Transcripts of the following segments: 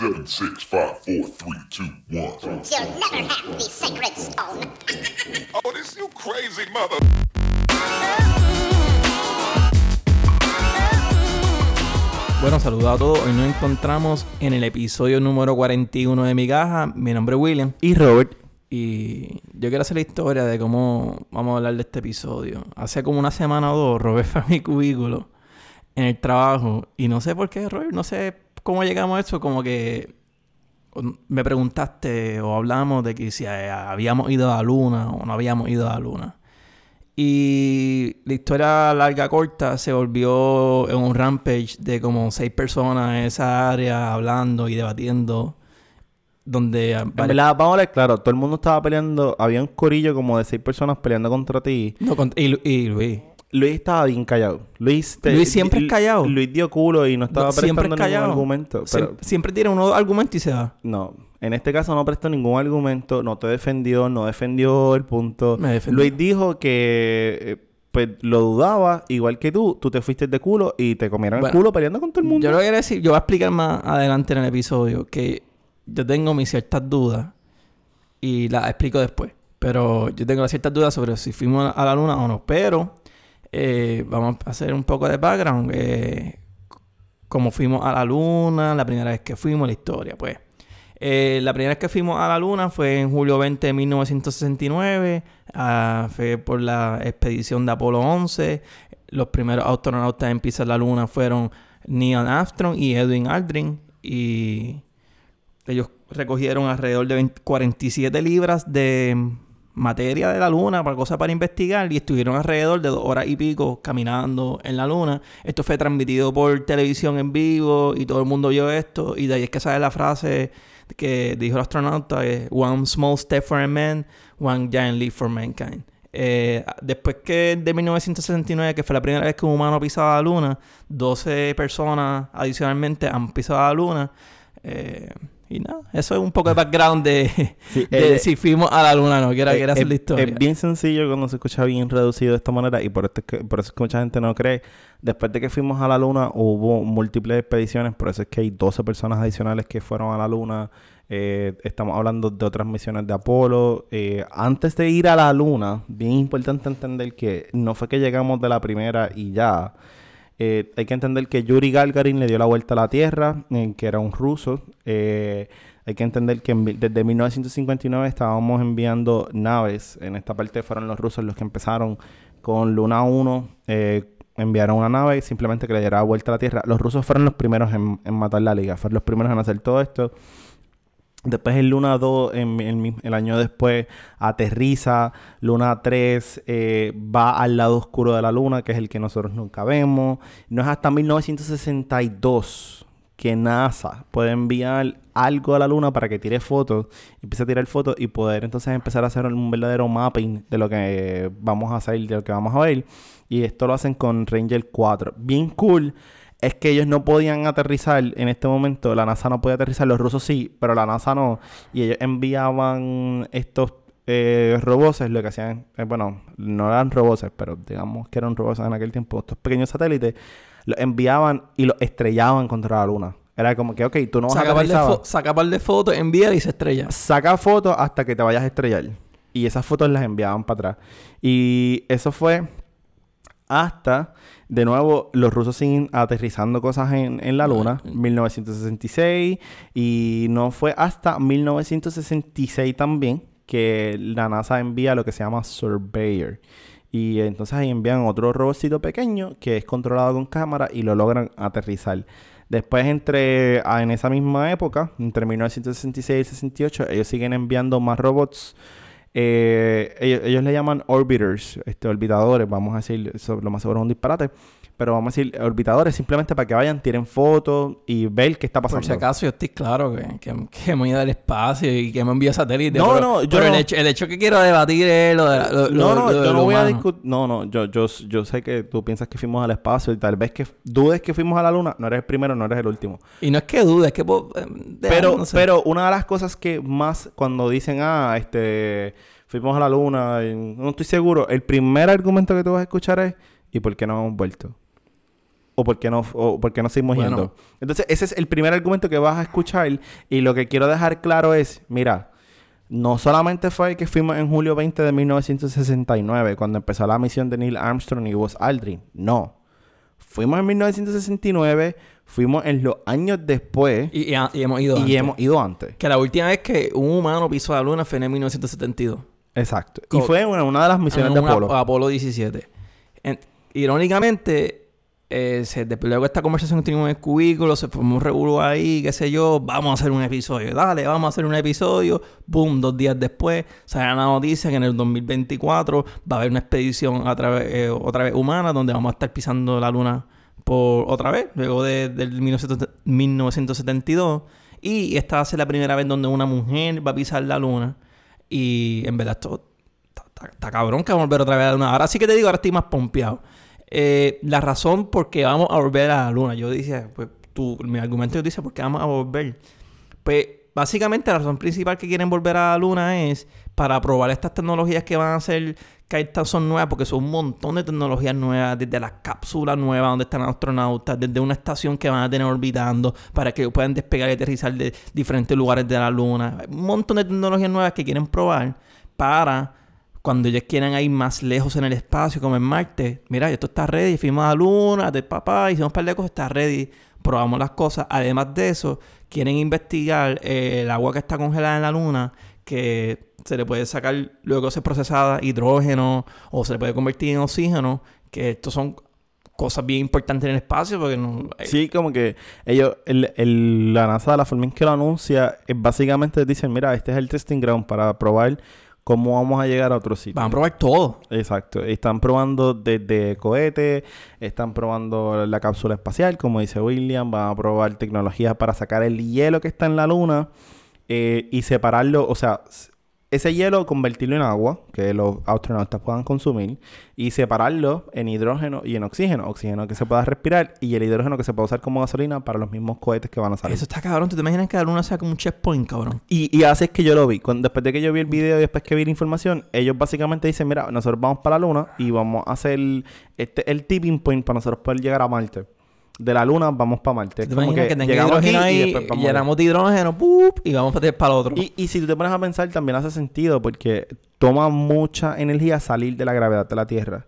Seven, six, five, four, three, two, one. You'll never have the sacred stone. Oh, this you crazy mother. Bueno, saludos a todos. Hoy nos encontramos en el episodio número 41 de Mi Caja. Mi nombre es William. Y Robert. Y yo quiero hacer la historia de cómo vamos a hablar de este episodio. Hace como una semana o dos, Robert fue a mi cubículo en el trabajo. Y no sé por qué, Robert, no sé cómo llegamos a eso. Como que me preguntaste o hablamos de que si habíamos ido a la luna o no habíamos ido a la luna. Y la historia larga corta se volvió en un rampage de como seis personas en esa área hablando y debatiendo. Donde. En verdad, vamos a ver, claro, todo el mundo estaba peleando. Había un corillo como de seis personas peleando contra ti. No, contra, y, y, Luis. Luis estaba bien callado. Luis, Luis siempre es callado. Luis dio culo y no estaba No, siempre prestando callado. ningún argumento. Pero Sie- siempre tiene un argumento y se va. no, en este caso no prestó ningún argumento, no te defendió, no defendió el punto. Me defendió. Luis dijo que eh, pues lo dudaba, igual que tú. Tú te fuiste de culo y te comieron Bueno, el culo peleando con todo el mundo. Yo lo que quiero decir, yo voy a explicar más adelante en el episodio que yo tengo mis ciertas dudas y las explico después. Pero yo tengo ciertas dudas sobre si fuimos a la luna o no. Pero eh, vamos a hacer un poco de background. Eh, cómo fuimos a la luna, la primera vez que fuimos, la historia, pues. Eh, la primera vez que fuimos a la luna fue en julio 20 de 1969. ah, fue por la expedición de Apolo 11. Los primeros astronautas en pisar la luna fueron Neil Armstrong y Edwin Aldrin. Y ellos recogieron alrededor de 20 47 libras de materia de la luna para cosas para investigar y estuvieron alrededor de dos horas y pico caminando en la luna. Esto fue transmitido por televisión en vivo y todo el mundo vio esto y de ahí es que sale la frase que dijo el astronauta One small step for a man, one giant leap for mankind. Eh, después que de 1969, que fue la primera vez que un humano pisaba la luna, 12 personas adicionalmente han pisado la luna. Eh, y nada, eso es un poco de background de, Sí, de eh, si fuimos a la luna no. Quiero, Eh, quiero hacer es, la historia. es bien sencillo cuando se escucha bien reducido de esta manera y por, esto es que, por eso es que mucha gente no cree. Después de que fuimos a la luna hubo múltiples expediciones, por eso es que hay 12 personas adicionales que fueron a la luna. Eh, estamos hablando de otras misiones de Apolo. Eh, antes de ir a la luna, bien importante entender que no fue que llegamos de la primera y ya. Eh, hay que entender que Yuri Gagarin le dio la vuelta a la Tierra, eh, que era un ruso. Eh, hay que entender que desde 1959 estábamos enviando naves. En esta parte fueron los rusos los que empezaron con Luna 1. eh, enviaron una nave simplemente que le diera la vuelta a la Tierra. Los rusos fueron los primeros en, en matar la liga. Fueron los primeros en hacer todo esto. Después en Luna 2, en, en mi- el año después, aterriza. Luna 3 eh, va al lado oscuro de la Luna, que es el que nosotros nunca vemos. No es hasta 1962 que NASA puede enviar algo a la Luna para que tire fotos, empiece a tirar fotos y poder entonces empezar a hacer un verdadero mapping de lo que vamos a hacer, de lo que vamos a ver. Y esto lo hacen con Ranger 4. Bien cool es que ellos no podían aterrizar en este momento. La NASA no podía aterrizar, los rusos sí, pero la NASA no. Y ellos enviaban estos eh, robots, lo que hacían, eh, bueno, no eran robots, pero digamos que eran robots en aquel tiempo, estos pequeños satélites, los enviaban y los estrellaban contra la Luna. Era como que, ok, tú no vas a saca, de aterrizar. saca par de fotos, envía y se estrella. Saca fotos hasta que te vayas a estrellar. Y esas fotos las enviaban para atrás. Y eso fue hasta, de nuevo, los rusos siguen aterrizando cosas en, en la luna, 1966. Y no fue hasta 1966 también que la NASA envía lo que se llama Surveyor. Y entonces ahí envían otro robotcito pequeño que es controlado con cámara y lo logran aterrizar. Después, entre ah, en esa misma época, entre 1966 y 68, ellos siguen enviando más robots. Eh, ellos, ellos le llaman orbiters, este, orbitadores, vamos a decir, eso lo más seguro es un disparate, pero vamos a decir orbitadores simplemente para que vayan, tiren fotos y ver qué está pasando. Por si acaso, yo estoy claro que, que, que hemos ido al espacio y que hemos enviado satélites. No, pero, no, yo pero el, hecho, el hecho que quiero debatir es lo de la- lo- No, no, lo yo no voy a discutir. No, no, yo, yo, yo sé que tú piensas que fuimos al espacio y tal vez que dudes que fuimos a la luna. No eres el primero, no eres el último. Y no es que dudes, es que... po- eh, Pero, no sé. pero una de las cosas que más cuando dicen, ah, este, fuimos a la luna, y no estoy seguro, el primer argumento que tú vas a escuchar es, ¿y por qué no hemos vuelto? ¿O por qué no, o por qué no seguimos Bueno. yendo? Entonces, ese es el primer argumento que vas a escuchar. Y lo que quiero dejar claro es, mira, no solamente fue que fuimos en julio 20 de 1969, cuando empezó la misión de Neil Armstrong y Buzz Aldrin. No. Fuimos en 1969, fuimos en los años después Y, y- y hemos ido y antes. hemos ido antes. Que la última vez que un humano pisó la luna fue en el 1972. Exacto. Y fue una, una de las misiones en de Apolo. Ap- Apolo 17. En- irónicamente, eh, se, después luego esta conversación tuvimos en el cubículo, se formó un revuelo ahí, qué sé yo, vamos a hacer un episodio, dale, vamos a hacer un episodio. Boom, dos días después sale la noticia que en el 2024 va a haber una expedición a través, eh, otra vez humana donde vamos a estar pisando la luna por otra vez, luego de, del 1970 1972. Y esta va a ser la primera vez donde una mujer va a pisar la luna. Y en verdad esto está, cabrón que vamos a volver otra vez a la luna. Ahora sí que te digo, ahora estoy más pompeado. Eh, la razón por qué vamos a volver a la luna, yo dije, pues tú, mi argumento yo dice, ¿por qué vamos a volver? Pues básicamente la razón principal que quieren volver a la luna es para probar estas tecnologías que van a ser, que estas son nuevas, porque son un montón de tecnologías nuevas, desde las cápsulas nuevas donde están astronautas, desde una estación que van a tener orbitando para que puedan despegar y aterrizar de diferentes lugares de la luna. Un montón de tecnologías nuevas que quieren probar para cuando ellos quieran ir más lejos en el espacio, como en Marte, mira, esto está ready, fuimos a la luna, de papá, hicimos un par de cosas, está ready, probamos las cosas. Además de eso, quieren investigar el agua que está congelada en la luna, que se le puede sacar luego ser procesada hidrógeno o se le puede convertir en oxígeno, que estos son cosas bien importantes en el espacio porque no... eh, Sí, como que ellos, el, el- la NASA, la forma en que lo anuncia, es básicamente dicen, mira, este es el testing ground para probar cómo vamos a llegar a otro sitio. Van a probar todo. Exacto. Están probando desde cohetes, están probando la cápsula espacial, como dice William, van a probar tecnologías para sacar el hielo que está en la luna eh, y separarlo, o sea, ese hielo convertirlo en agua, que los astronautas puedan consumir, y separarlo en hidrógeno y en oxígeno. Oxígeno que se pueda respirar y el hidrógeno que se pueda usar como gasolina para los mismos cohetes que van a salir. Eso está cabrón. ¿Tú te imaginas que la luna sea como un checkpoint, cabrón? Y, y así es que yo lo vi. Cuando, después de que yo vi el video y después que vi la información, ellos básicamente dicen, mira, nosotros vamos para la luna y vamos a hacer este el tipping point para nosotros poder llegar a Marte. De la luna vamos para Marte. Es ¿Te como que, que, llegamos aquí y ahí, después vamos allá. llenamos de hidrógeno, ¡pup! y vamos para el otro? y, y si tú te pones a pensar, también hace sentido porque toma mucha energía salir de la gravedad de la Tierra.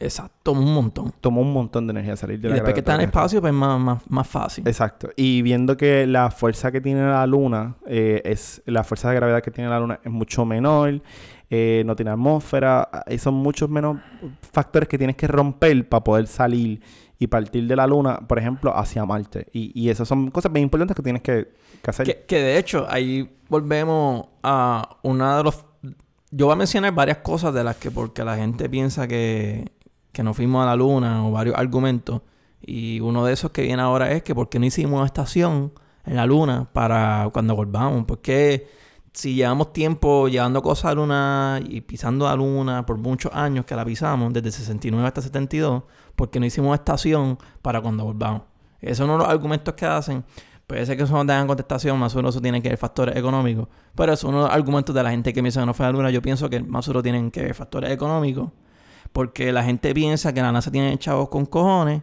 Exacto, un montón. Toma un montón de energía salir de Y la después que está en espacio, pues más, más, más fácil. Exacto. Y viendo que la fuerza que tiene la luna eh, es la fuerza de gravedad que tiene la luna es mucho menor, eh, no tiene atmósfera, y son muchos menos factores que tienes que romper para poder salir y partir de la luna, por ejemplo, hacia Marte. Y, y esas son cosas bien importantes que tienes que, que hacer. Que, de hecho, ahí volvemos a una de los... Yo voy a mencionar varias cosas de las que porque la gente piensa que, que no fuimos a la luna o varios argumentos. Y uno de esos que viene ahora es que por qué no hicimos una estación en la luna para cuando volvamos. Porque si llevamos tiempo llevando cosas a la luna y pisando la luna por muchos años que la pisamos, desde 69 hasta 72, ¿por qué no hicimos estación para cuando volvamos? Esos son uno los argumentos que hacen. Puede ser que eso no tengan contestación, más o menos eso tiene que ver factores económicos. Pero eso es uno de los argumentos de la gente que piensa que no fue a la luna. Yo pienso que más o menos tienen que ver factores económicos. Porque la gente piensa que la NASA tiene chavos con cojones.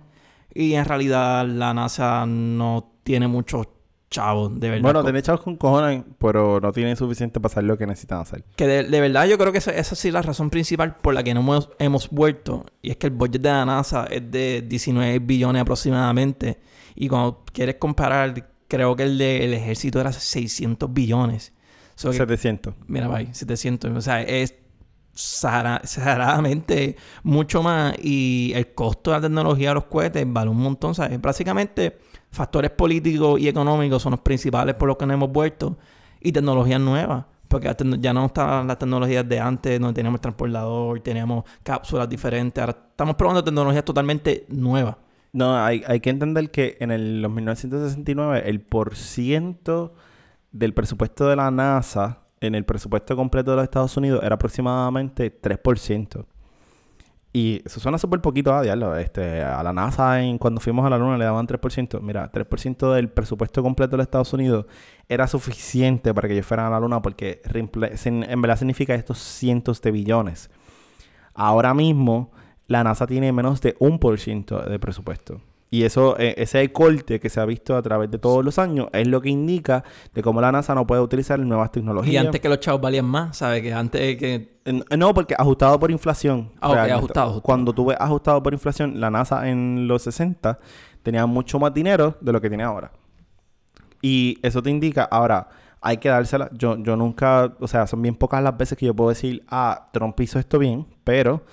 Y en realidad la NASA no tiene muchos chavos, de verdad. bueno, tiene chavos con cojones, pero no tienen suficiente para hacer lo que necesitan hacer. Que de, de verdad yo creo que esa, esa sí es la razón principal por la que no hemos, hemos vuelto. Y es que el budget de la NASA es de 19 billones aproximadamente. Y cuando quieres comparar, creo que el del ejército era 600 billones. So que- 700. mira, bye, 700. O sea, es exageradamente mucho más. Y el costo de la tecnología de los cohetes vale un montón. ¿sabes? Básicamente, factores políticos y económicos son los principales por los que no hemos vuelto. Y tecnologías nuevas. Porque ya no están las tecnologías de antes, donde teníamos transportador, teníamos cápsulas diferentes. Ahora estamos probando tecnologías totalmente nuevas. No, hay, hay que entender que en el, los 1969 el por ciento del presupuesto de la NASA en el presupuesto completo de los Estados Unidos era aproximadamente 3%. Y suena súper poquito a diablo. Este, a la NASA en, cuando fuimos a la Luna le daban 3%. Mira, 3% del presupuesto completo de los Estados Unidos era suficiente para que ellos fueran a la Luna porque en verdad significa estos cientos de billones. Ahora mismo la NASA tiene menos de un por ciento de presupuesto. Y eso, eh, ese corte que se ha visto a través de todos los años es lo que indica de cómo la NASA no puede utilizar nuevas Y tecnologías. antes que los chavos valían más, ¿sabes? Que antes que... Eh, No, porque ajustado por inflación. Ah, ok, realmente. ajustado, ajustado. Cuando tú ves ajustado por inflación, la NASA en los 60 tenía mucho más dinero de lo que tiene ahora. Y eso te indica, ahora, hay que dársela. Yo, yo nunca, o sea, son bien pocas las veces que yo puedo decir, ah, Trump hizo esto bien, pero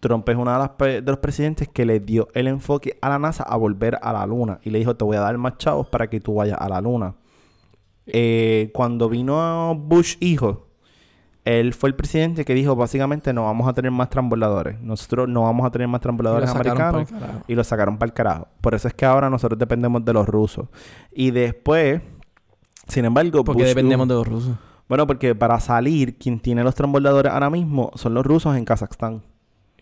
Trump es uno de, las de los presidentes que le dio el enfoque a la NASA a volver a la luna. Y le dijo, te voy a dar más chavos para que tú vayas a la luna. Eh, cuando vino Bush hijo, él fue el presidente que dijo básicamente no vamos a tener más transbordadores. Nosotros no vamos a tener más transbordadores americanos. Y lo sacaron para el carajo. Por eso es que ahora nosotros dependemos de los rusos. Y después, sin embargo, Porque dependemos de los rusos. Bueno, porque para salir, quien tiene los transbordadores ahora mismo son los rusos en Kazajstán.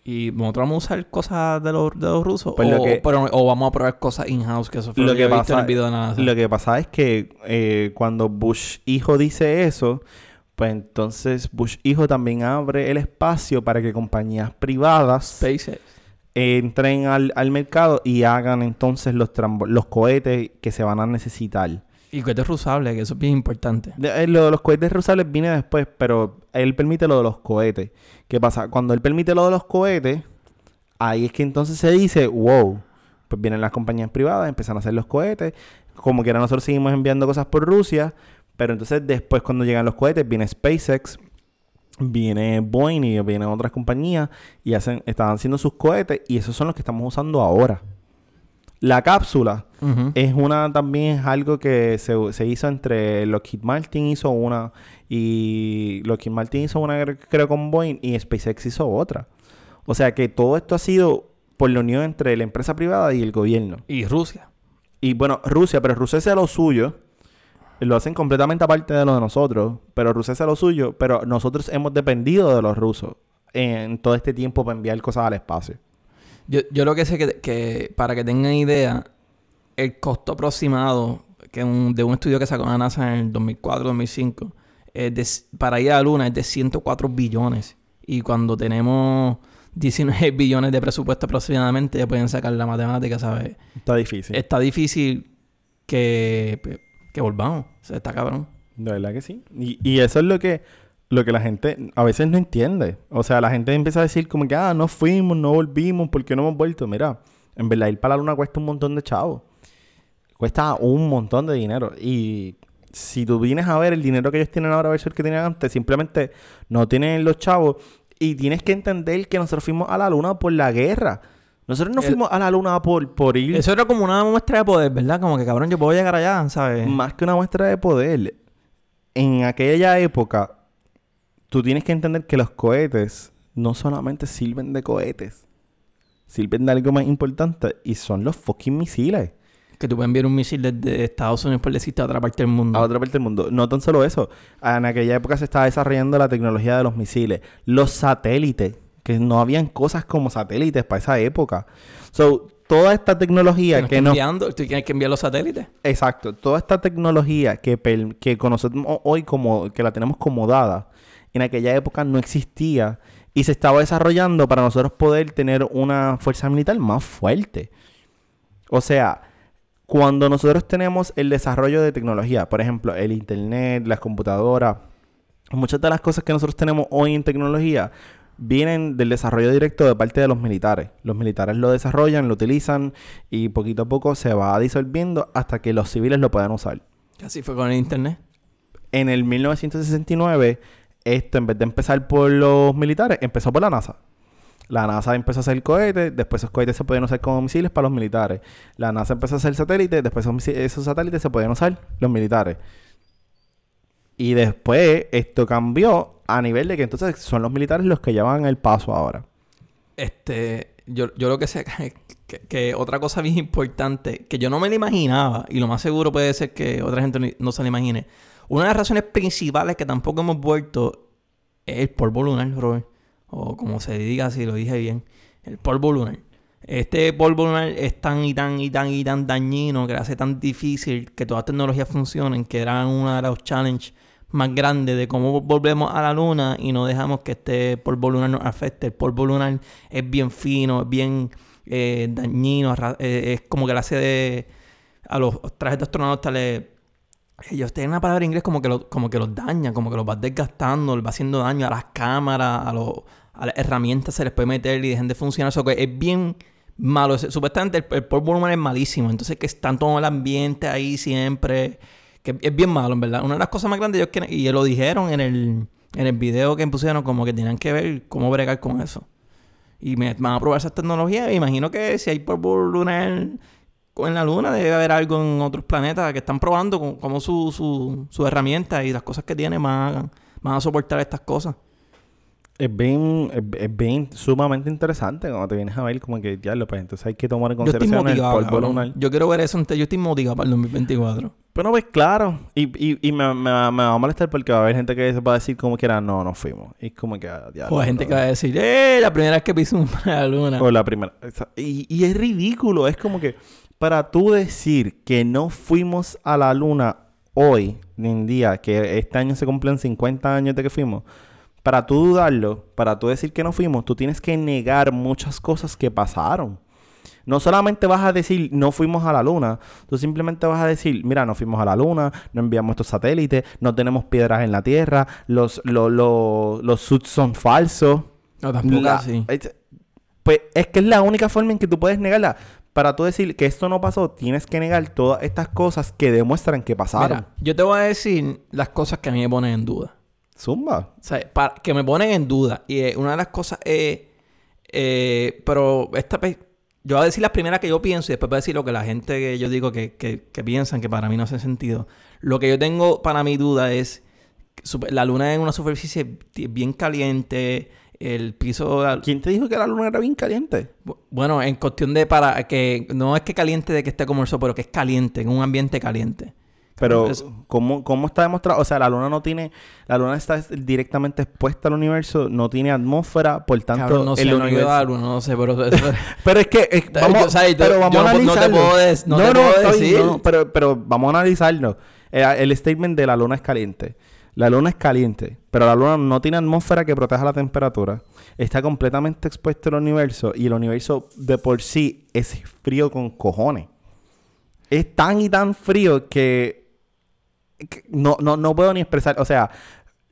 Y nosotros vamos a usar cosas de los, de los rusos. Pues o, lo que- pero- o vamos a probar cosas in-house, que eso fue lo, Lo que, que visto en pasa- el video de la NASA. Lo que pasa es que eh, cuando Bush hijo dice eso, pues entonces Bush hijo también abre el espacio para que compañías privadas SpaceX. entren al, al mercado y hagan entonces los, los cohetes que se van a necesitar. Y cohetes reusables, que eso es bien importante. Eh, lo de los cohetes reusables viene después, pero él permite lo de los cohetes. ¿Qué pasa? Cuando él permite lo de los cohetes, ahí es que entonces se dice, wow, pues vienen las compañías privadas, empiezan a hacer los cohetes. Como quiera nosotros seguimos enviando cosas por Rusia, pero entonces después cuando llegan los cohetes viene SpaceX, viene Boeing y vienen otras compañías y hacen, están haciendo sus cohetes y esos son los que estamos usando ahora. La cápsula es una también es algo que se, se hizo entre Lockheed Martin hizo una y Lockheed Martin hizo una cre- creo con Boeing y SpaceX hizo otra. O sea que todo esto ha sido por la unión entre la empresa privada y el gobierno. Y Rusia. Y bueno, Rusia, pero Rusia hace lo suyo. Lo hacen completamente aparte de lo de nosotros. Pero Rusia hace lo suyo. Pero nosotros hemos dependido de los rusos en todo este tiempo para enviar cosas al espacio. Yo, yo lo que sé que, que, para que tengan idea, el costo aproximado que un- de un estudio que sacó la NASA en el 2004-2005 es de- para ir a la Luna es de 104 billones. Y cuando tenemos 19 billones de presupuesto aproximadamente, ya pueden sacar la matemática, ¿sabes? Está difícil. Está difícil que, que volvamos. O sea, está cabrón. De verdad que sí. Y, y eso es lo que, lo que la gente a veces no entiende. O sea, la gente empieza a decir como que, ah, no fuimos, no volvimos, ¿por qué no hemos vuelto? Mira, en verdad ir para la luna cuesta un montón de chavos. Cuesta un montón de dinero. Y si tú vienes a ver el dinero que ellos tienen ahora versus el que tenían antes, simplemente no tienen los chavos. Y tienes que entender que nosotros fuimos a la luna por la guerra. Nosotros no El- fuimos a la luna por, por ir Eso era como una muestra de poder, ¿verdad? Como que cabrón, yo puedo llegar allá, ¿sabes? más que una muestra de poder, en aquella época, tú tienes que entender que los cohetes no solamente sirven de cohetes, sirven de algo más importante y son los fucking misiles Que tú puedes enviar un misil desde Estados Unidos por decirte a otra parte del mundo. a otra parte del mundo. No tan solo eso, en aquella época se estaba desarrollando la tecnología de los misiles, los satélites, que no habían cosas como satélites para esa época. So, toda esta tecnología que que nos enviando, tú tienes que enviar los satélites. Exacto. Toda esta tecnología que, que conocemos hoy como que la tenemos como dada, en aquella época no existía y se estaba desarrollando para nosotros poder tener una fuerza militar más fuerte. O sea, cuando nosotros tenemos el desarrollo de tecnología, por ejemplo, el internet, las computadoras, muchas de las cosas que nosotros tenemos hoy en tecnología vienen del desarrollo directo de parte de los militares. Los militares lo desarrollan, lo utilizan y poquito a poco se va disolviendo hasta que los civiles lo puedan usar. Así fue con el internet. En el 1969, esto en vez de empezar por los militares, empezó por la NASA. La NASA empezó a hacer cohetes, después esos cohetes se podían usar como misiles para los militares. La NASA empezó a hacer satélites, después esos, satélites se podían usar los militares. Y después esto cambió a nivel de que entonces son los militares los que llevan el paso ahora. Este, yo, yo lo que sé que, que, otra cosa bien importante, que yo no me la imaginaba, y lo más seguro puede ser que otra gente no se la imagine. Una de las razones principales que tampoco hemos vuelto es el polvo lunar, Robert. O como se diga, si lo dije bien. El polvo lunar. Este polvo lunar es tan y tan y tan y tan dañino que hace tan difícil que todas las tecnologías funcionen, que era uno de los challenges más grandes de cómo volvemos a la luna y no dejamos que este polvo lunar nos afecte. El polvo lunar es bien fino, es bien eh, dañino, eh, es como que le hace de... A los trajes de astronauta le... Ellos tienen una palabra en inglés como que, lo- como que los daña, como que los va desgastando, les va haciendo daño a las cámaras, a, los, a las herramientas se les puede meter y dejen de funcionar. Eso que es bien malo. Es- Supuestamente el, el polvo volumen es malísimo. Entonces que están todo el ambiente ahí siempre. Que es bien malo, en verdad. Una de las cosas más grandes, ellos y lo dijeron en el, en el video que pusieron, como que tenían que ver cómo bregar con eso. Y me van a probar esas tecnologías. Imagino que si hay polvo lunar en la luna, debe haber algo en otros planetas que están probando con- cómo su, su, su herramienta y las cosas que tiene van van a soportar estas cosas. Es bien, es, es bien sumamente interesante cuando te vienes a ver como que ya lo pues entonces hay que tomar en Yo estoy consideración el polvo lunar. Yo quiero ver eso. entonces Yo estoy motivado para el 2024. Pero pues claro, y, y, y me, me, va- me va a molestar porque va a haber gente que va a decir como que era, no, no fuimos. Y es como que ah, ya. O hay gente que va a decir, ¡eh! La primera vez que piso una luna. O la primera. Y, y es ridículo, es como que para tú decir que no fuimos a la luna hoy, en día, que este año se cumplen 50 años de que fuimos, para tú dudarlo, para tú decir que no fuimos, tú tienes que negar muchas cosas que pasaron. No solamente vas a decir no fuimos a la luna, tú simplemente vas a decir, mira, no fuimos a la luna, no enviamos estos satélites, no tenemos piedras en la Tierra, los, los, los, los suits son falsos. No, tampoco La- así. es- Pues es que es la única forma en que tú puedes negarla. Para tú decir que esto no pasó, tienes que negar todas estas cosas que demuestran que pasaron. Mira, yo te voy a decir las cosas que a mí me ponen en duda. Zumba. O sea, pa- que me ponen en duda. Y eh, una de las cosas es. eh, pero esta. Yo voy a decir las primeras que yo pienso y después voy a decir lo que la gente que yo digo que, que- que piensan que para mí no hace sentido. Lo que yo tengo para mi duda es. La luna es una superficie bien caliente. El piso. ¿Quién te dijo que la luna era bien caliente? Bu- Bueno, en cuestión de para que. No es que caliente de que esté como el sol, pero que es caliente, en un ambiente caliente. Pero, ¿cómo, ¿cómo está demostrado? O sea, la luna no tiene... La luna está directamente expuesta al universo, no tiene atmósfera, por tanto, Cabrón, no sé, el no universo... a la luna, no sé, pero... eso- Pero es que... es- vamos, yo, ¿sabes? Yo- pero vamos yo a no- no te analizarlo. puedo des- no te puedo decir. no, pero, pero vamos a analizarlo. Eh, el statement de la luna es caliente. La luna es caliente, pero la luna no tiene atmósfera que proteja la temperatura. Está completamente expuesto al universo y el universo de por sí es frío con cojones. Es tan y tan frío que, que no, no, no puedo ni expresar. O sea,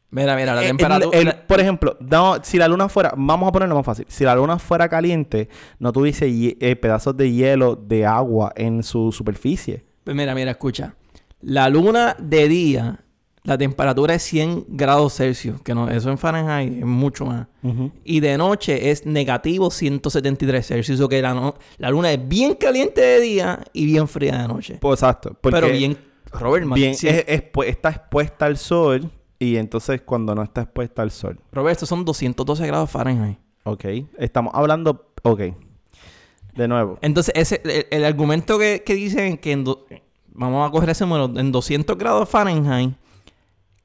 Mira, mira, la eh, temperatura... por ejemplo, no, si la luna fuera, vamos a ponerlo más fácil, si la luna fuera caliente, no tuviese eh, pedazos de hielo, de agua en su superficie. Pues mira, mira, escucha. La luna de día, la temperatura es 100 grados Celsius, que no, eso en Fahrenheit es mucho más. Y de noche es negativo 173 Celsius, o que la, no- la luna es bien caliente de día y bien fría de noche. Pues exacto. Pero bien, Robert, man, bien, sí, es- es- está expuesta al sol y entonces cuando no está expuesta al sol. Robert, estos son 212 grados Fahrenheit. Ok. Estamos hablando. Ok. De nuevo. Entonces, ese, el, el argumento que, que dicen que en do- vamos a coger ese número, en 200 grados Fahrenheit,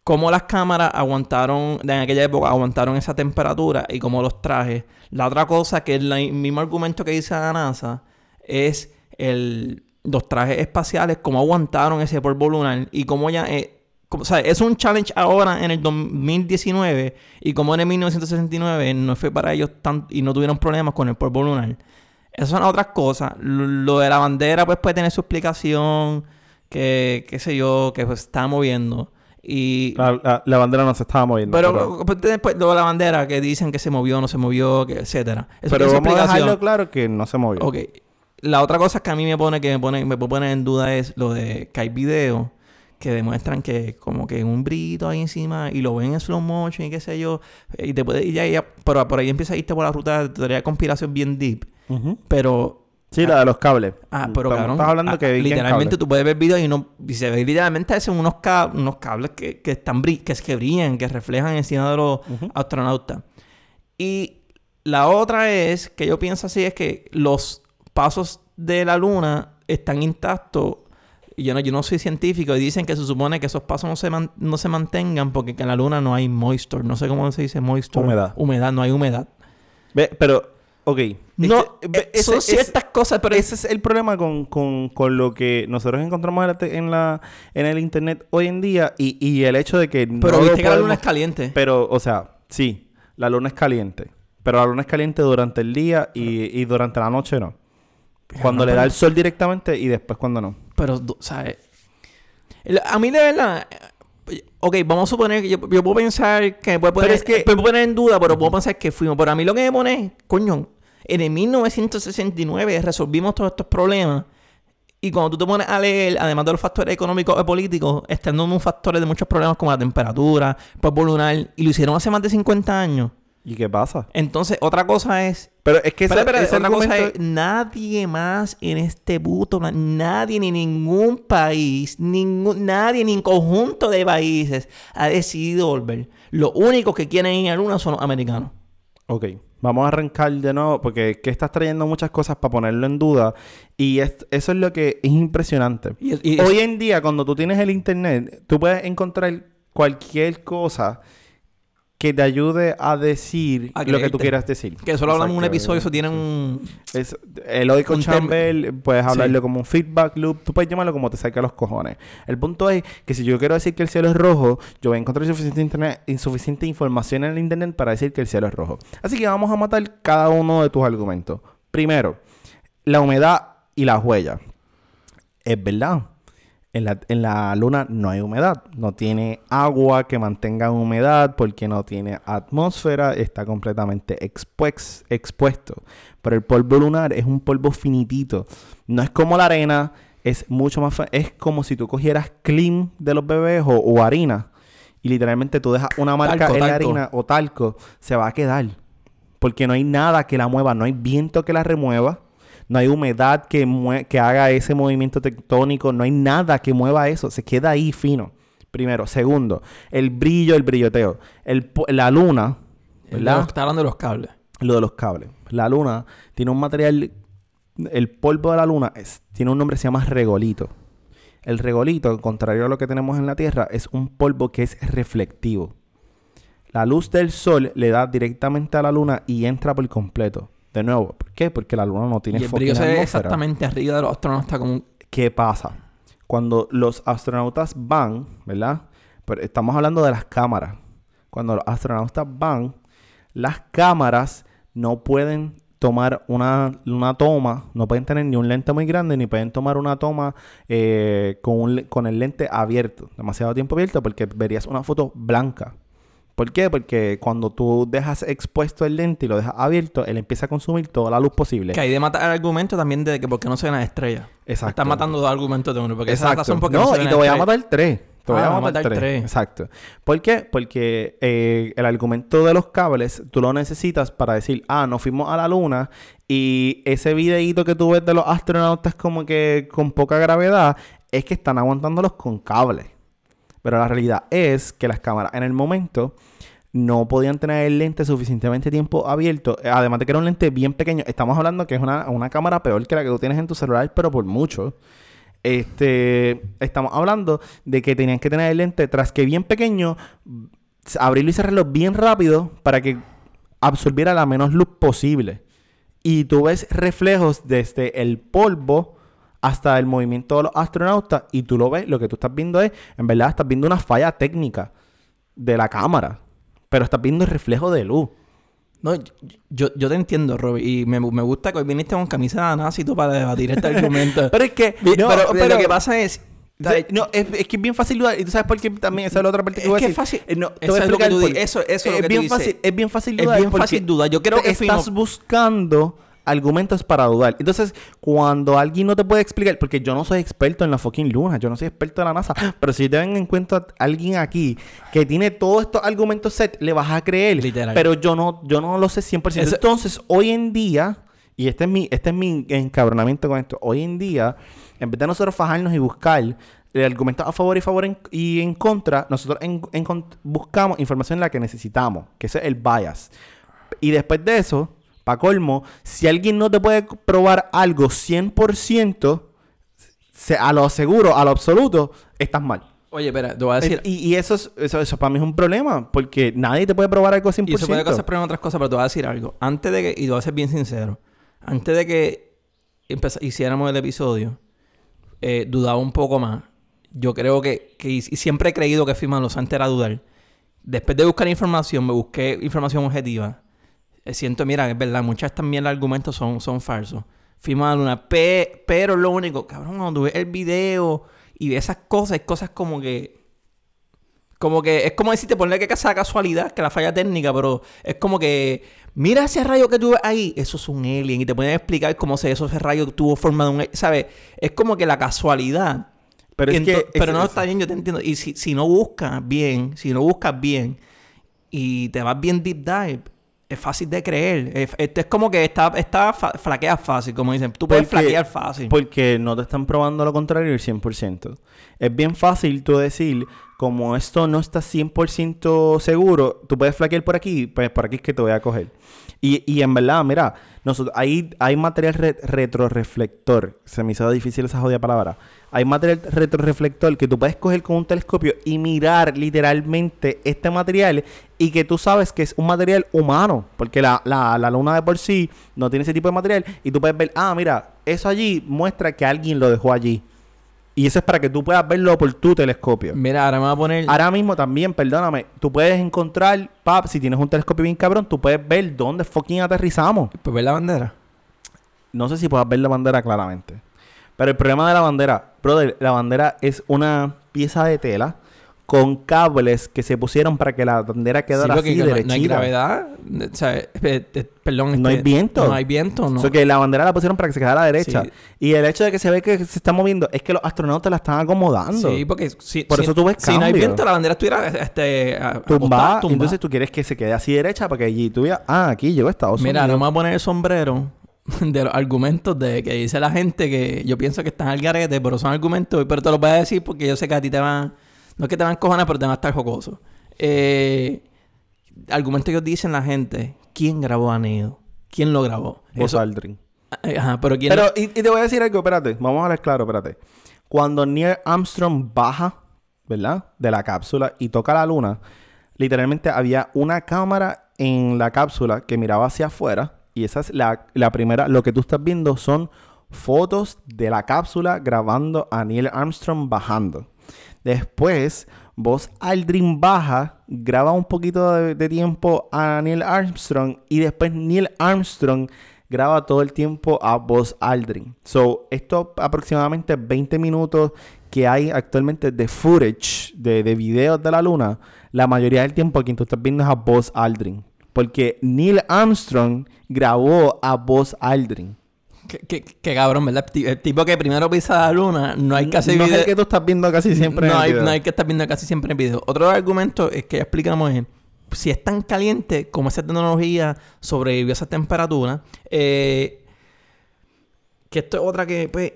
cómo las cámaras aguantaron, en aquella época aguantaron esa temperatura y cómo los trajes. La otra cosa que es el mismo argumento que dice la NASA es el, los trajes espaciales, cómo aguantaron ese polvo lunar y cómo ya... eh, o sea, es un challenge ahora en el 2019 y como en el 1969 no fue para ellos tan, y no tuvieron problemas con el polvo lunar. Esas son otras cosas. Lo, de la bandera, pues puede tener su explicación. Que, qué sé yo, que pues está moviendo. Y. La, la- la bandera no se estaba moviendo. pero, pero, pues, después de la bandera, que dicen que se movió, no se movió, que etcétera. Eso pero vamos a dejarlo claro que no se movió. Ok. La otra cosa que a mí me pone, que me pone, me poner en duda es lo de que hay videos que demuestran que como que un brito ahí encima y lo ven en slow motion y qué sé yo. Y te puede ir ya, ya, pero por ahí empieza a irte por la ruta de teoría de conspiración bien deep. Pero Sí, la de los cables. Ah, pero Estamos- cabrón. Estás hablando ah, que literalmente tú puedes ver videos y no y se ve literalmente son unos, ca- unos cables que, que están bri- que, es que brillan, que reflejan encima de los astronautas. Y la otra es que yo pienso así es que los pasos de la luna están intactos. Y yo no, yo no soy científico y dicen que se supone que esos pasos no se, man- no se mantengan porque en la luna no hay moisture. No sé cómo se dice moisture. Humedad. Humedad, no hay humedad. Ve, pero, ok. No, eh, son ciertas cosas, pero ese es el problema con, con- con lo que nosotros encontramos en, la en, la, en el internet hoy en día y, y el hecho de que no pero viste que la luna es caliente. Pero, o sea, sí, la luna es caliente. Pero la luna es caliente durante el día y, y durante la noche no. Cuando le da el sol directamente y después cuando no. Pero, du- ¿sabes? El- A mí de verdad... eh, Ok, vamos a suponer que yo, yo puedo pensar que puedo poner, Pero es que- me puedo poner en duda, pero puedo pensar que fuimos. Pero a mí lo que me pone, coño, en el 1969 resolvimos todos estos problemas. Y cuando tú te pones a leer, además de los factores económicos y políticos, están dando factores de muchos problemas como la temperatura, polvo lunar, y lo hicieron hace más de 50 años. ¿Y qué pasa? Entonces, otra cosa es Pero es que ese- Espera, espera, ese otra cosa es, nadie más en este puto, na- nadie ni ningún país, ningún, nadie ni en conjunto de países ha decidido volver. Los únicos que quieren ir a la luna son los americanos. Ok, vamos a arrancar de nuevo porque que estás trayendo muchas cosas para ponerlo en duda y es- eso es lo que es impresionante. Y- y- Hoy en día, cuando tú tienes el internet, tú puedes encontrar cualquier cosa que te ayude a decir A lo que tú quieras decir. Que eso lo hablamos en un episodio, eso tiene un... Es el chamber, puedes hablarlo Sí. como un feedback loop, tú puedes llamarlo como te saca los cojones. El punto es que si yo quiero decir que el cielo es rojo, yo voy a encontrar suficiente, internet, insuficiente información en el internet para decir que el cielo es rojo. Así que vamos a matar cada uno de tus argumentos. Primero, la humedad y las huellas. Es verdad. En la, en la luna no hay humedad. No tiene agua que mantenga humedad porque no tiene atmósfera. Está completamente expuex- expuesto. Pero el polvo lunar es un polvo finitito. No es como la arena. Es mucho más... Es como si tú cogieras clean de los bebés o, o harina. Y literalmente tú dejas una marca Talco, en la talco. harina o talco. Se va a quedar. Porque no hay nada que la mueva. No hay viento que la remueva. No hay humedad que, que haga ese movimiento tectónico. No hay nada que mueva eso. Se queda ahí fino. Primero. Segundo, el brillo, el brilloteo. El, la luna, ¿verdad? Está hablando de los cables. Lo de los cables. La luna tiene un material. El polvo de la luna es- tiene un nombre que se llama regolito. El regolito, contrario a lo que tenemos en la Tierra, es un polvo que es reflectivo. La luz del sol le da directamente a la luna y entra por completo. De nuevo, ¿por qué? Porque la luna no tiene Y el brillo se ve exactamente arriba de los astronautas como un... ¿Qué pasa? Cuando los astronautas van, ¿verdad? Pero estamos hablando de las cámaras. Cuando los astronautas van, las cámaras no pueden tomar una, una toma, no pueden tener ni un lente muy grande, ni pueden tomar una toma eh, con, un con el lente abierto, demasiado tiempo abierto, porque verías una foto blanca. ¿Por qué? Porque cuando tú dejas expuesto el lente y lo dejas abierto, él empieza a consumir toda la luz posible. Que hay de matar el argumento también de que porque no se ven las estrellas. Exacto. Están matando dos argumentos de uno. Porque esa Exacto. razón porque no, no, se y te voy a matar tres. Te voy Ah, a matar, tres. Exacto. ¿Por qué? Porque eh, el argumento de los cables tú lo necesitas para decir, ah, nos fuimos a la luna y ese videíto que tú ves de los astronautas como que con poca gravedad es que están aguantándolos con cables. Pero la realidad es que las cámaras en el momento no podían tener el lente suficientemente tiempo abierto. Además de que era un lente bien pequeño. Estamos hablando que es una, una cámara peor que la que tú tienes en tu celular, pero por mucho. Este, estamos hablando de que tenían que tener el lente tras que bien pequeño, abrirlo y cerrarlo bien rápido para que absorbiera la menos luz posible. Y tú ves reflejos desde el polvo hasta el movimiento de los astronautas y tú lo ves, lo que tú estás viendo es, en verdad, estás viendo una falla técnica de la cámara, pero estás viendo el reflejo de luz. No, yo, yo, te entiendo, Robert. Y me, me gusta que hoy viniste con camisa de nazi tú para debatir este argumento. Pero es que, no, pero, pero- lo que pasa es... No, es, es que es bien fácil dudar. Y tú sabes por qué también, esa es la otra parte que Es voy a que decir. es fácil. Eh, no, te Eso voy a es lo que tú por di- qué. eso- eso es lo es que tú bien dices. fácil, es bien fácil Es dudar. bien porque fácil dudar. Yo creo que estás buscando argumentos para dudar. Entonces, cuando alguien no te puede explicar, porque yo no soy experto en la fucking luna, yo no soy experto en la NASA, pero si te ven en cuenta a alguien aquí que tiene todos estos argumentos set, le vas a creer. Literal. Pero yo no, yo no lo sé 100%. Eso- Entonces, hoy en día, y este es mi, este es mi encabronamiento con esto, hoy en día, en vez de nosotros fajarnos y buscar el argumento a favor y favor en- y en contra, nosotros en- buscamos información en la que necesitamos, que ese es el bias. Y después de eso, para colmo, si alguien no te puede probar algo 100%, se- a lo seguro, a lo absoluto, estás mal. Oye, espera, te voy a decir... y y eso, es- eso, eso para mí es un problema, porque nadie te puede probar algo 100%. Y se puede hacer prueba en otras cosas, pero te voy a decir algo. Antes de que, y te voy a ser bien sincero, antes de que hiciéramos el episodio, eh, dudaba un poco más. Yo creo que, que y siempre he creído que firman los antes era dudar. Después de buscar información, me busqué información objetiva. Eh, siento, mira, es verdad, muchas también los argumentos son, son falsos. Fuimos a la luna. Pe- pero lo único, cabrón, cuando ves el video y ves esas cosas, hay cosas como que. Como que es como decirte ponerle que casa casualidad, que la falla técnica, pero es como que. Mira ese rayo que tú ves ahí, eso es un alien. Y te pueden explicar cómo se eso, ese rayo tuvo forma de un. ¿Sabes? Es como que la casualidad. Pero es que... pero es- no es- está bien, yo te entiendo. Y si, si no buscas bien, si no buscas bien y te vas bien deep dive, es fácil de creer. Es, esto es como que está, está flaquea fácil, como dicen. Tú puedes Porque- flaquear fácil. Porque no te están probando lo contrario el 100%. Es bien fácil tú decir, como esto no está 100% seguro, tú puedes flaquear por aquí, pues por aquí es que te voy a coger. Y, y en verdad, mira, nosotros, hay, material re- retroreflector. Se me hizo difícil esa jodida palabra. Hay material retroreflector que tú puedes coger con un telescopio y mirar literalmente este material y que tú sabes que es un material humano. Porque la, la, la luna de por sí no tiene ese tipo de material y tú puedes ver, ah, mira, eso allí muestra que alguien lo dejó allí. Y eso es para que tú puedas verlo por tu telescopio. Mira, ahora me voy a poner. Ahora mismo también, perdóname, tú puedes encontrar, pap, si tienes un telescopio bien cabrón, tú puedes ver dónde fucking aterrizamos. Pues ver la bandera. No sé si puedas ver la bandera claramente. Pero el problema de la bandera, brother, la bandera es una pieza de tela con cables que se pusieron para que la bandera Sí, quedara porque así no, no hay derechita. gravedad. O sea, eh, eh, perdón. No hay viento. No hay viento, no. O sea, que la bandera la pusieron para que se quedara derecha. Sí. Y el hecho de que se ve que se está moviendo es que los astronautas la están acomodando. Sí, porque si, Por si- eso tú ves si no hay viento, la bandera estuviera este, tumbada. entonces tú quieres que se quede así derecha para que allí tú veas, ah, aquí llegó Estados Mira, Unidos. no me voy a poner el sombrero de los argumentos de que dice la gente que yo pienso que están al garete, pero son argumentos, pero te los voy a decir porque yo sé que a ti te van, no es que te van a cojones, pero te van a estar jocoso. Eh, argumentos que dicen la gente, ¿quién grabó a Neo? ¿Quién lo grabó? Eso- Aldrin. eh, Ajá, pero ¿quién Pero, y, y te voy a decir algo, espérate, vamos a hablar claro, espérate. Cuando Neil Armstrong baja, ¿verdad? De la cápsula y toca la luna, literalmente había una cámara en la cápsula que miraba hacia afuera. Y esa es la, la primera, lo que tú estás viendo son fotos de la cápsula grabando a Neil Armstrong bajando. Después, Buzz Aldrin baja, graba un poquito de, tiempo a Neil Armstrong y después Neil Armstrong graba todo el tiempo a Buzz Aldrin. So, esto aproximadamente 20 minutos que hay actualmente de footage, de, de videos de la luna, la mayoría del tiempo quien tú estás viendo es a Buzz Aldrin. Porque Neil Armstrong grabó a Buzz Aldrin. Qué, cabrón, ¿verdad? El ti- El tipo que primero pisa la luna, no hay que hacer no es video- el que tú estás viendo casi siempre en no el hay, video. no hay que estar viendo casi siempre en video. Otro argumento es que ya explicamos es si es tan caliente como esa tecnología sobrevivió a esa temperatura, eh, que esto es otra que, pues,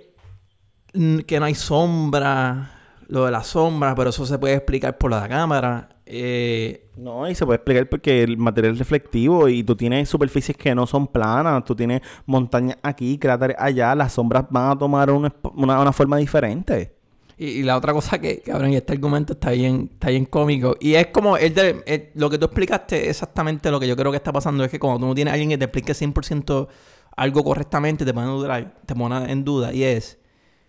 que no hay sombra, lo de la sombra, pero eso se puede explicar por la cámara. Eh, No, y se puede explicar porque el material es reflectivo y tú tienes superficies que no son planas, tú tienes montañas aquí, cráteres allá, las sombras van a tomar una, una forma diferente. Y, y la otra cosa que, cabrón, y este argumento está bien, está bien cómico. Y es como, el de- el- lo que tú explicaste, exactamente lo que yo creo que está pasando es que cuando tú no tienes a alguien que te explique 100% algo correctamente, te pone, en duda, te pone en duda. Y es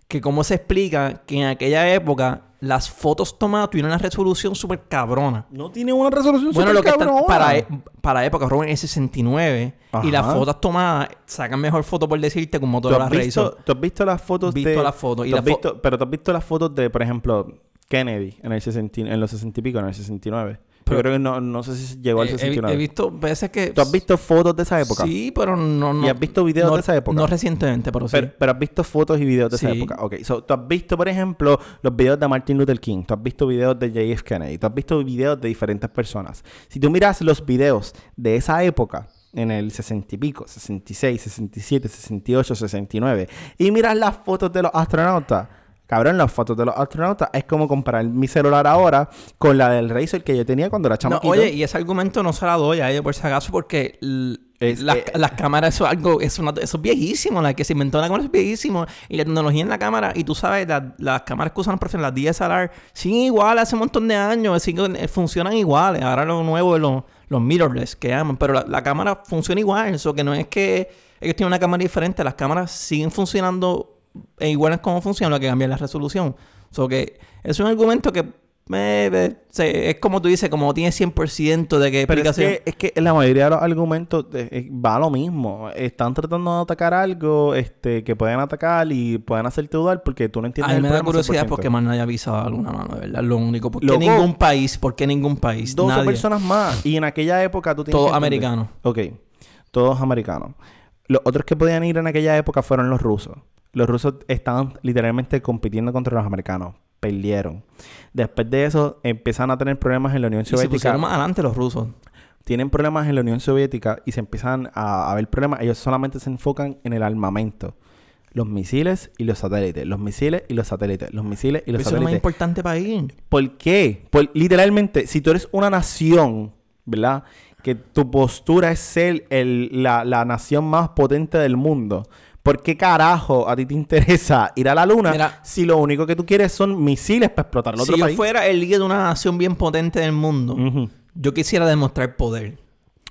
que cómo se explica que en aquella época las fotos tomadas tuvieron una resolución súper cabrona. No tiene una resolución Bueno, lo que está supercabrona. para, e- para época, Robin, es 69. Y las Ajá. fotos tomadas sacan mejor foto, por decirte, con ¿Tú Motorola Razr. tú has visto las fotos Visto de... las fotos, y tú la has fo- visto- pero tú has visto las fotos de, por ejemplo, Kennedy en, el 60 en los 60 y pico, en el 69. Pero- Yo creo que no, no sé si llegó al Eh, he- he, 69. he visto veces que... ¿Tú has visto fotos de esa época? Sí, pero no, no. ¿Y has visto videos no- de esa época? No recientemente, pero sí. Pero, pero has visto fotos y videos de esa época. Ok, so, tú has visto, por ejemplo, los videos de Martin Luther King. Tú has visto videos de JF Kennedy. Tú has visto videos de diferentes personas. Si tú miras los videos de esa época, en el 60 y pico, 66, 67, 68, 69, y miras las fotos de los astronautas. Cabrón, las fotos de los astronautas es como comparar mi celular ahora con la del Razr que yo tenía cuando era No, chamaquito. oye, y ese argumento no se la doy a ellos por si acaso, porque Es- las, eh, las cámaras, eso es algo, eso, no- eso es viejísimo. La que se inventó la cámara es viejísimo. Y la tecnología en la cámara, y tú sabes, la- las cámaras que usan profesionales, las DSLR, siguen iguales hace un montón de años, siguen- eh, funcionan iguales. Ahora lo nuevo es los, los mirrorless que llaman, pero la, la cámara funciona igual. Eso que no es que ellos tienen una cámara diferente, las cámaras siguen funcionando e iguales como funcionan, lo que cambia es la resolución. So que es un argumento que eh, eh, se- es como tú dices, como tiene 100% de que Pero es explicación. que, es que la mayoría de los argumentos de- eh, va a lo mismo. Están tratando de atacar algo este, que pueden atacar y pueden hacerte dudar porque tú no entiendes A mí me da curiosidad 100%. porque más nadie ha avisado alguna mano, de verdad. Lo único. ¿Por qué Loco. ningún país? ¿Por qué ningún país? 12 Nadie. personas más. Y en aquella época tú tienes Todos americanos. Ok. Todos americanos. Los otros que podían ir en aquella época fueron los rusos. Los rusos estaban literalmente compitiendo contra los americanos. Perdieron. Después de eso empiezan a tener problemas en la Unión Y se Soviética. pusieron más adelante los rusos. tienen problemas en la Unión Soviética y se empiezan a, a ver problemas, ellos solamente se enfocan en el armamento. Los misiles y los satélites. Los misiles y los satélites. Los misiles y los Eso es lo más satélites. importante para ir. ¿Por qué? Por, literalmente, si tú eres una nación, ¿verdad? Que tu postura es ser el- la, la nación más potente del mundo. ¿Por qué carajo a ti te interesa ir a la luna Mira. si lo único que tú quieres son misiles para explotar el otro si yo país? fuera el líder de una nación bien potente del mundo, yo quisiera demostrar poder.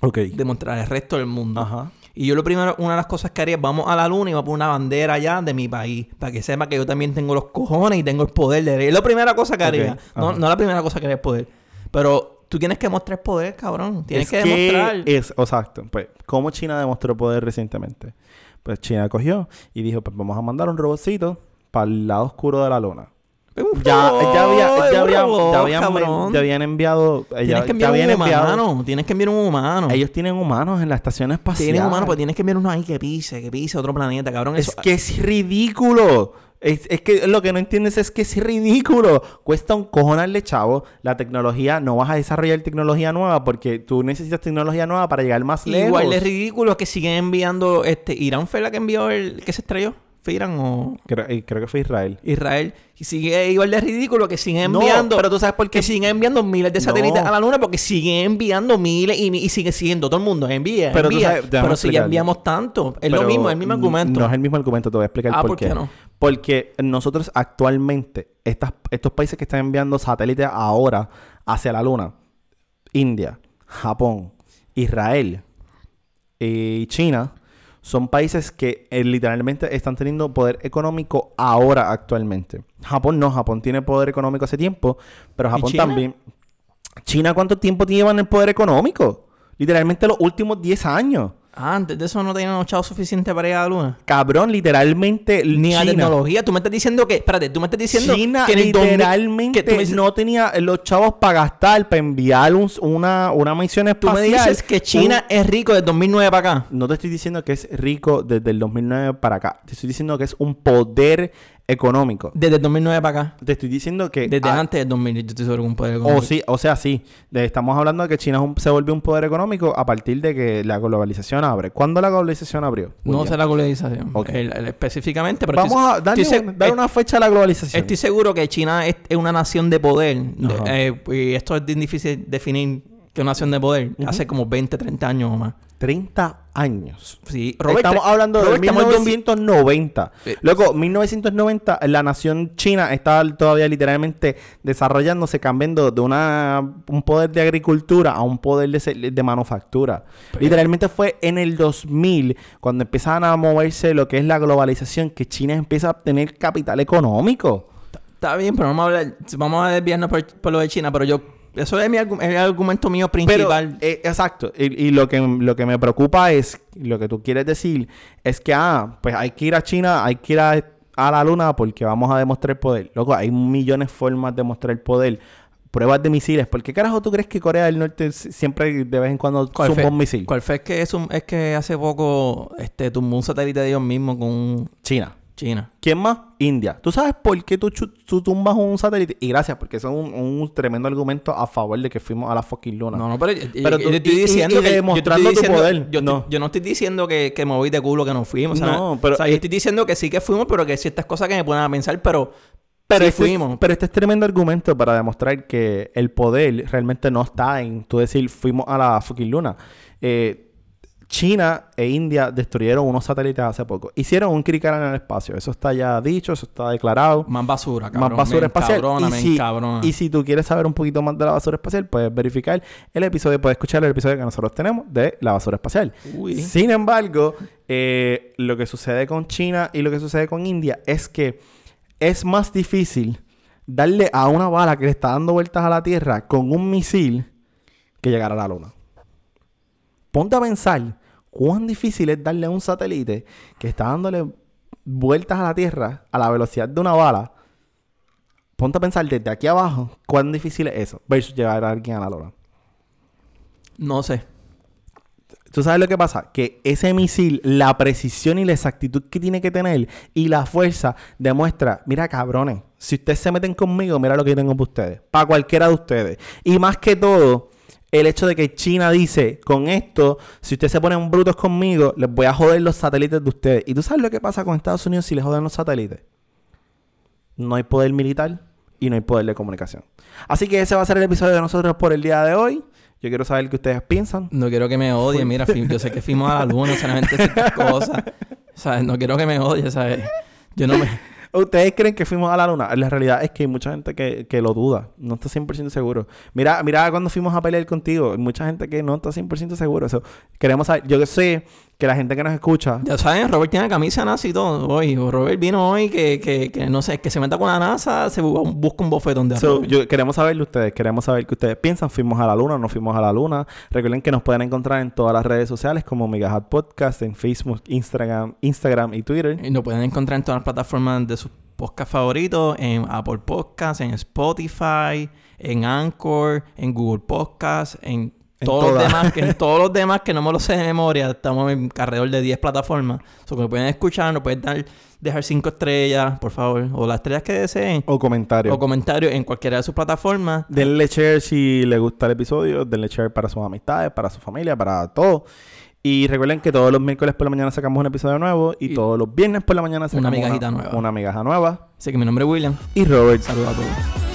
Ok. Demostrar al resto del mundo. Ajá. Y yo lo primero, una de las cosas que haría es vamos a la luna y voy a poner una bandera allá de mi país. Para que sepa que yo también tengo los cojones y tengo el poder de... Es la primera cosa que haría. No, no la primera cosa que haría es poder. Pero tú tienes que mostrar poder, cabrón. Tienes Es que, demostrar. Es, exacto. Pues, ¿cómo China demostró poder recientemente? Pues China cogió y dijo, pues vamos a mandar un robotcito para el lado oscuro de la luna. Un Ya, robot, ya, había, ya, había- robot, ya habían, ya habían enviado... eh, Tienes ya- que ya enviar un enviado- humano. Tienes que enviar un humano. Ellos tienen humanos en la estación espacial. Tienes humano, pues tienes que enviar uno ahí que pise, que pise otro planeta, cabrón. Es Eso- que es ridículo. Es, es que lo que no entiendes es que es ridículo. Cuesta un cojonarle, chavo. La tecnología, no vas a desarrollar tecnología nueva porque tú necesitas tecnología nueva para llegar más lejos. Igual de ridículo es que siguen enviando... este ¿Irán fue la que envió el... que se estrelló? ¿Fue Irán o...? Creo, creo que fue Israel. Israel. Y sigue igual de ridículo que siguen No, enviando. pero tú sabes por qué. Siguen enviando miles de satélites No. a la luna porque siguen enviando miles y, y sigue siguiendo. Todo el mundo envía. Pero envía. sabes- pero si ya enviamos tanto. Es Pero lo mismo, es el mismo argumento. No es el mismo argumento, te voy a explicar Ah, por, ¿por qué no? Porque nosotros actualmente, estas, estos países que están enviando satélites ahora hacia la Luna, India, Japón, Israel y China, son países que eh, literalmente están teniendo poder económico ahora actualmente. Japón no, Japón tiene poder económico hace tiempo, pero Japón China? también. China, ¿cuánto tiempo llevan el poder económico? Literalmente los últimos 10 años. Ah, antes de eso no tenían echado suficiente para ir a la luna. Cabrón, literalmente Ni China, tecnología. Tú me estás diciendo que... Espérate, tú me estás diciendo China que en el 2000 literalmente que tú dices- no tenía los chavos para gastar, para enviar un- una, una misión Tú espacial. me dices que China Un- es rico desde 2009 para acá. No te estoy diciendo que es rico desde el 2009 para acá. Te estoy diciendo que es un poder económico. Desde el 2009 para acá. Te estoy diciendo que... Desde ah, antes del 2000. Yo estoy seguro que un poder O económico. sí, o sea, sí. De- estamos hablando de que China un- se volvió un poder económico a partir de que la globalización abre. ¿Cuándo la globalización abrió? No sé la globalización. Ok. El- el- específicamente, pero Vamos estoy- a darle, estoy un- seg- dar una fecha a la globalización. Estoy seguro que China es, es una nación de poder. De- eh, y esto es difícil definir que una nación de poder. Hace como 20, 30 años o más. 30 años. Sí, estamos hablando Robert, de estamos en 1990. Eh, Luego, 1990, la nación china estaba todavía literalmente desarrollándose, cambiando de una, un poder de agricultura a un poder de, manufactura. Literalmente fue en el 2000, cuando empezaban a moverse lo que es la globalización, que China empieza a obtener capital económico. Está bien, pero vamos a hablar, vamos a desviarnos por, por lo de China, pero yo, eso es mi el argumento mío Pero, principal. eh, exacto. Y, y lo, que, lo que me preocupa es, lo que tú quieres decir, es que, ah, pues hay que ir a China, hay que ir a, a la luna porque vamos a demostrar poder. Loco, hay millones de formas de mostrar poder. Pruebas de misiles. ¿Por qué carajo tú crees que Corea del Norte siempre de vez en cuando ¿Cuál zumba un misil? ¿Cuál fue? Es que, es, un- es que hace poco este, tumbó un satélite de ellos mismos con China. China. ¿Quién más? India. ¿Tú sabes por qué tú, tú tumbas un satélite? Y gracias, porque eso es un, un tremendo argumento a favor de que fuimos a la fucking luna. No, no, pero, yo- Pero yo, estoy diciendo y que... demostrando tu poder. Yo, No. estoy- yo no estoy diciendo que, que me voy de culo que no fuimos. No, pero- O sea, yo estoy diciendo que sí que fuimos, pero que hay ciertas cosas que me ponen a pensar, pero... Pero, sí este es, fuimos. pero este es tremendo argumento para demostrar que el poder realmente no está en tú decir fuimos a la fucking luna. Eh, China e India destruyeron unos satélites hace poco. Hicieron un crical en el espacio. Eso está ya dicho, eso está declarado. Más basura, cabrón. más basura me espacial. encabrona, y, si, encabrona. y si tú quieres saber un poquito más de la basura espacial, puedes verificar el episodio, puedes escuchar el episodio que nosotros tenemos de la basura espacial. Uy. Sin embargo, eh, lo que sucede con China y lo que sucede con India es que es más difícil darle a una bala que le está dando vueltas a la Tierra con un misil que llegar a la Luna. Ponte a pensar cuán difícil es darle a un satélite que está dándole vueltas a la Tierra a la velocidad de una bala. Ponte a pensar desde aquí abajo cuán difícil es eso versus llevar a alguien a la Luna. No sé. ¿Tú sabes lo que pasa? Que ese misil, la precisión y la exactitud que tiene que tener y la fuerza demuestra, mira cabrones, si ustedes se meten conmigo, mira lo que yo tengo para ustedes, para cualquiera de ustedes. Y más que todo, el hecho de que China dice, con esto, si ustedes se ponen brutos conmigo, les voy a joder los satélites de ustedes. ¿Y tú sabes lo que pasa con Estados Unidos si les joden los satélites? No hay poder militar y no hay poder de comunicación. Así que ese va a ser el episodio de nosotros por el día de hoy. Yo quiero saber qué ustedes piensan. No quiero que me odien. Mira, yo sé que fuimos a la luna, solamente ciertas cosas. ¿Sabes? No quiero que me odie, ¿sabes? Yo no me... ¿Ustedes creen que fuimos a la luna? La realidad es que hay mucha gente que, que lo duda. No está 100% seguro. Mira, mira cuando fuimos a pelear contigo. Hay mucha gente que no está 100% seguro. Queremos saber. Yo que sé que la gente que nos escucha... Ya saben, Robert tiene camisa NASA y todo. Hoy, Robert vino hoy que, que, que no sé, que se meta con la NASA, se bu- busca un bofetón de So, yo, queremos saber de ustedes. Queremos saber qué ustedes piensan. ¿Fuimos a la luna? ¿No fuimos a la luna? Recuerden que nos pueden encontrar en todas las redes sociales como Megahat Podcast, en Facebook, Instagram, Instagram y Twitter. Y nos pueden encontrar en todas las plataformas de sus podcasts favoritos, en Apple Podcasts, en Spotify, en Anchor, en Google Podcasts, en, Todos los demás, que todos los demás que no me lo sé de memoria, estamos en alrededor de 10 plataformas. O que nos pueden escuchar, nos pueden dar, dejar 5 estrellas, por favor, o las estrellas que deseen, O comentarios. o comentarios en cualquiera de sus plataformas. Denle share si les gusta el episodio. Denle share para sus amistades, para su familia, para todo. Y recuerden que todos los miércoles por la mañana sacamos un episodio nuevo. Y, Y- todos los viernes por la mañana sacamos migajita nueva. Una migaja nueva. Así que mi nombre es William. Y Robert. Saludos a todos.